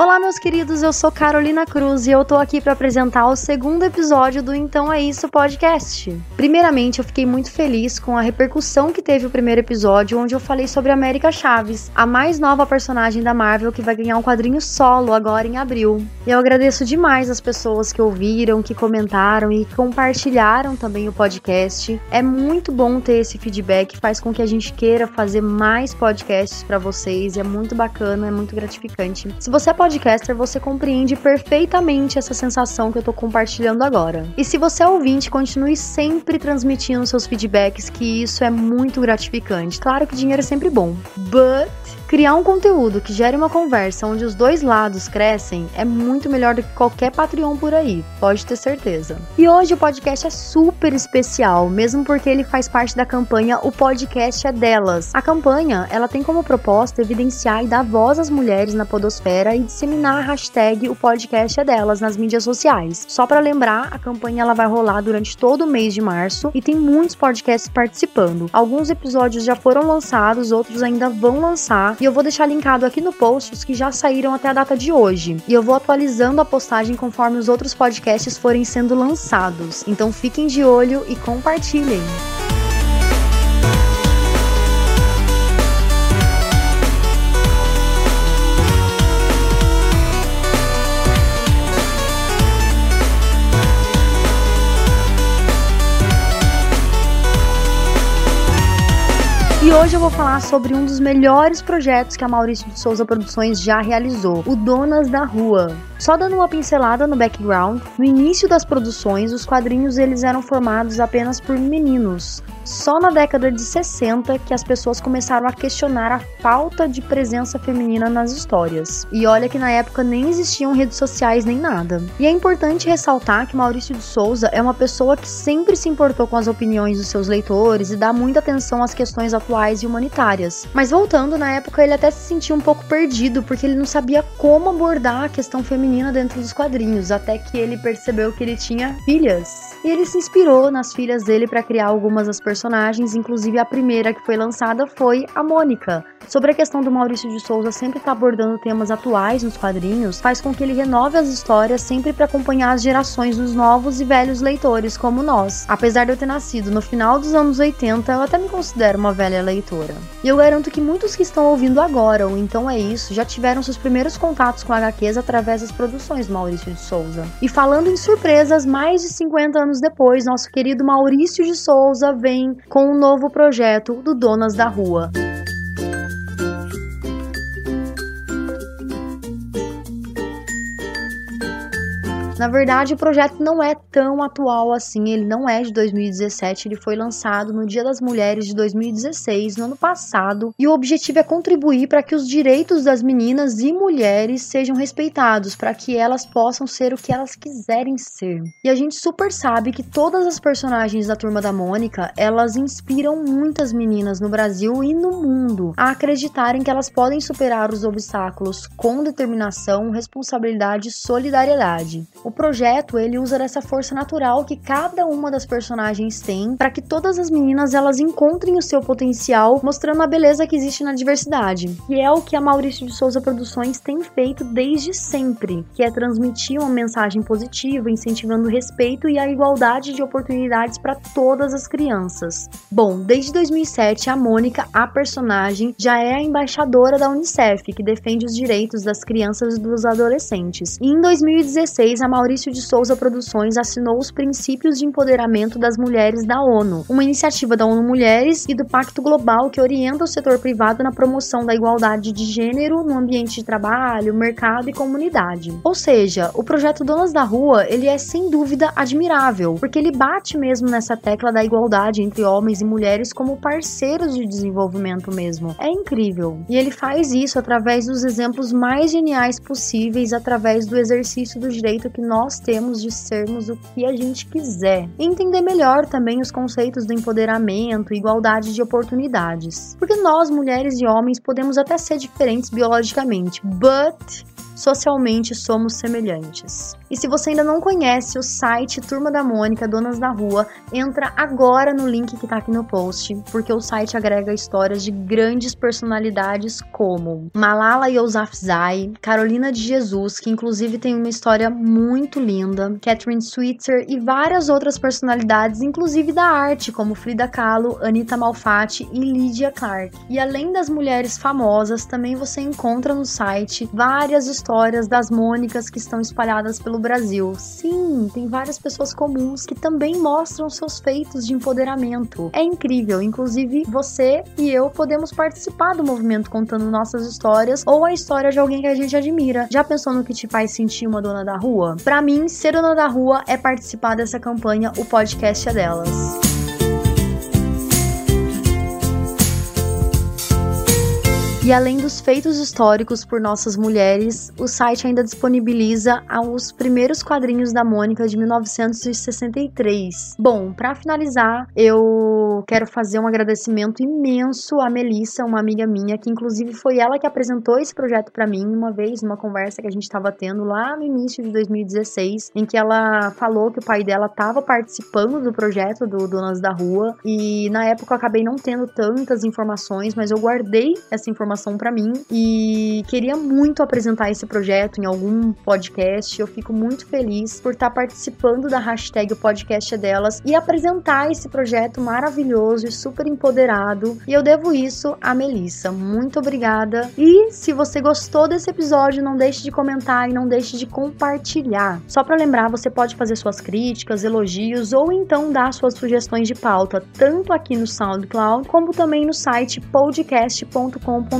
Olá, meus queridos, eu sou Carolina Cruz e eu tô aqui para apresentar o segundo episódio do Então É Isso podcast. Primeiramente, eu fiquei muito feliz com a repercussão que teve o primeiro episódio, onde eu falei sobre América Chaves, a mais nova personagem da Marvel que vai ganhar um quadrinho solo agora em abril. E eu agradeço demais as pessoas que ouviram, que comentaram e compartilharam também o podcast. É muito bom ter esse feedback, faz com que a gente queira fazer mais podcasts para vocês, é muito bacana, é muito gratificante. Se você é podcaster, você compreende perfeitamente essa sensação que eu tô compartilhando agora. E se você é ouvinte, continue sempre transmitindo seus feedbacks, que isso é muito gratificante. Claro que dinheiro é sempre bom, but Criar um conteúdo que gere uma conversa onde os dois lados crescem é muito melhor do que qualquer Patreon por aí, pode ter certeza. E hoje o podcast é super especial, mesmo porque ele faz parte da campanha O Podcast é Delas. A campanha, ela tem como proposta evidenciar e dar voz às mulheres na podosfera e disseminar a hashtag O Podcast é Delas nas mídias sociais. Só para lembrar, a campanha ela vai rolar durante todo o mês de março e tem muitos podcasts participando. Alguns episódios já foram lançados, outros ainda vão lançar e eu vou deixar linkado aqui no post os que já saíram até a data de hoje. E eu vou atualizando a postagem conforme os outros podcasts forem sendo lançados. Então fiquem de olho e compartilhem. E hoje eu vou falar sobre um dos melhores projetos que a Maurício de Souza Produções já realizou, o Donas da Rua. Só dando uma pincelada no background, no início das produções, os quadrinhos eles eram formados apenas por meninos. Só na década de 60 que as pessoas começaram a questionar a falta de presença feminina nas histórias. E olha que na época nem existiam redes sociais nem nada. E é importante ressaltar que Maurício de Souza é uma pessoa que sempre se importou com as opiniões dos seus leitores e dá muita atenção às questões atuais e humanitárias. Mas voltando, na época ele até se sentia um pouco perdido porque ele não sabia como abordar a questão feminina dentro dos quadrinhos, até que ele percebeu que ele tinha filhas. E ele se inspirou nas filhas dele para criar algumas das personagens, inclusive a primeira que foi lançada foi a Mônica. Sobre a questão do Maurício de Souza sempre estar tá abordando temas atuais nos quadrinhos, faz com que ele renove as histórias sempre para acompanhar as gerações dos novos e velhos leitores como nós. Apesar de eu ter nascido no final dos anos 80, eu até me considero uma velha leitora. E eu garanto que muitos que estão ouvindo agora, ou então é isso, já tiveram seus primeiros contatos com HQs através das produções do Maurício de Souza. E falando em surpresas, mais de 50 anos depois, nosso querido Maurício de Souza vem com um novo projeto do Donas da Rua. Na verdade, o projeto não é tão atual assim, ele não é de 2017, ele foi lançado no Dia das Mulheres de 2016, no ano passado, e o objetivo é contribuir para que os direitos das meninas e mulheres sejam respeitados, para que elas possam ser o que elas quiserem ser. E a gente super sabe que todas as personagens da Turma da Mônica, elas inspiram muitas meninas no Brasil e no mundo a acreditarem que elas podem superar os obstáculos com determinação, responsabilidade e solidariedade. O projeto ele usa dessa força natural que cada uma das personagens tem para que todas as meninas elas encontrem o seu potencial, mostrando a beleza que existe na diversidade. E é o que a Maurício de Souza Produções tem feito desde sempre, que é transmitir uma mensagem positiva, incentivando o respeito e a igualdade de oportunidades para todas as crianças. Bom, desde 2007 a Mônica, a personagem, já é a embaixadora da UNICEF, que defende os direitos das crianças e dos adolescentes. E em 2016 a de Souza Produções assinou os Princípios de Empoderamento das Mulheres da ONU, uma iniciativa da ONU Mulheres e do Pacto Global que orienta o setor privado na promoção da igualdade de gênero no ambiente de trabalho, mercado e comunidade. Ou seja, o projeto Donas da Rua, ele é sem dúvida admirável, porque ele bate mesmo nessa tecla da igualdade entre homens e mulheres como parceiros de desenvolvimento mesmo. É incrível. E ele faz isso através dos exemplos mais geniais possíveis, através do exercício do direito que nós temos de sermos o que a gente quiser. E entender melhor também os conceitos do empoderamento e igualdade de oportunidades. Porque nós, mulheres e homens, podemos até ser diferentes biologicamente, but socialmente somos semelhantes. E se você ainda não conhece o site Turma da Mônica, Donas da Rua, entra agora no link que tá aqui no post, porque o site agrega histórias de grandes personalidades como Malala Yousafzai, Carolina de Jesus, que inclusive tem uma história muito linda, Catherine Switzer e várias outras personalidades, inclusive da arte, como Frida Kahlo, Anita Malfatti e Lydia Clark. E além das mulheres famosas, também você encontra no site várias histórias das Mônicas que estão espalhadas pelo Brasil. Sim, tem várias pessoas comuns que também mostram seus feitos de empoderamento. É incrível, inclusive você e eu podemos participar do movimento contando nossas histórias ou a história de alguém que a gente admira. Já pensou no que te faz sentir uma dona da rua? Para mim, ser dona da rua é participar dessa campanha O Podcast é Delas. E além dos feitos históricos por nossas mulheres, o site ainda disponibiliza os primeiros quadrinhos da Mônica de 1963. Bom, para finalizar, eu quero fazer um agradecimento imenso à Melissa, uma amiga minha, que inclusive foi ela que apresentou esse projeto para mim uma vez, numa conversa que a gente estava tendo lá no início de 2016, em que ela falou que o pai dela estava participando do projeto do Donas da Rua, e na época eu acabei não tendo tantas informações, mas eu guardei essa informação para mim e queria muito apresentar esse projeto em algum podcast. Eu fico muito feliz por estar participando da hashtag podcast é delas e apresentar esse projeto maravilhoso e super empoderado. E eu devo isso a Melissa. Muito obrigada. E se você gostou desse episódio, não deixe de comentar e não deixe de compartilhar. Só para lembrar, você pode fazer suas críticas, elogios ou então dar suas sugestões de pauta, tanto aqui no SoundCloud como também no site podcast.com.br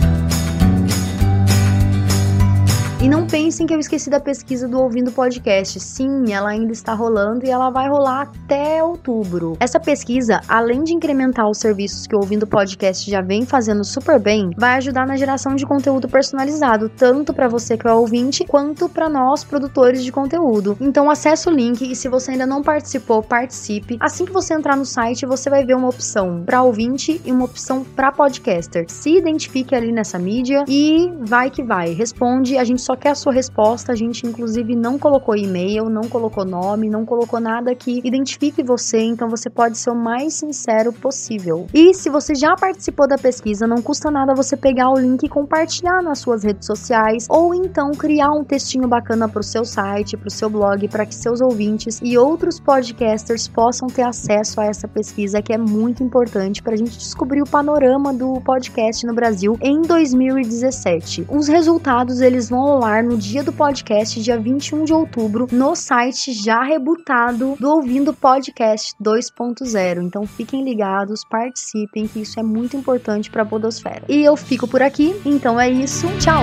E não pensem que eu esqueci da pesquisa do Ouvindo Podcast. Sim, ela ainda está rolando e ela vai rolar até outubro. Essa pesquisa, além de incrementar os serviços que o Ouvindo Podcast já vem fazendo super bem, vai ajudar na geração de conteúdo personalizado, tanto para você que é ouvinte, quanto para nós produtores de conteúdo. Então acesse o link e se você ainda não participou, participe. Assim que você entrar no site, você vai ver uma opção para ouvinte e uma opção para podcaster. Se identifique ali nessa mídia e vai que vai. Responde, a gente só só quer a sua resposta. A gente, inclusive, não colocou e-mail, não colocou nome, não colocou nada que identifique você, então você pode ser o mais sincero possível. E se você já participou da pesquisa, não custa nada você pegar o link e compartilhar nas suas redes sociais, ou então criar um textinho bacana para o seu site, para o seu blog, para que seus ouvintes e outros podcasters possam ter acesso a essa pesquisa que é muito importante para a gente descobrir o panorama do podcast no Brasil em 2017. Os resultados eles vão no dia do podcast, dia 21 de outubro, no site já rebutado do Ouvindo Podcast 2.0. Então fiquem ligados, participem, que isso é muito importante para a Podosfera. E eu fico por aqui, então é isso. Tchau!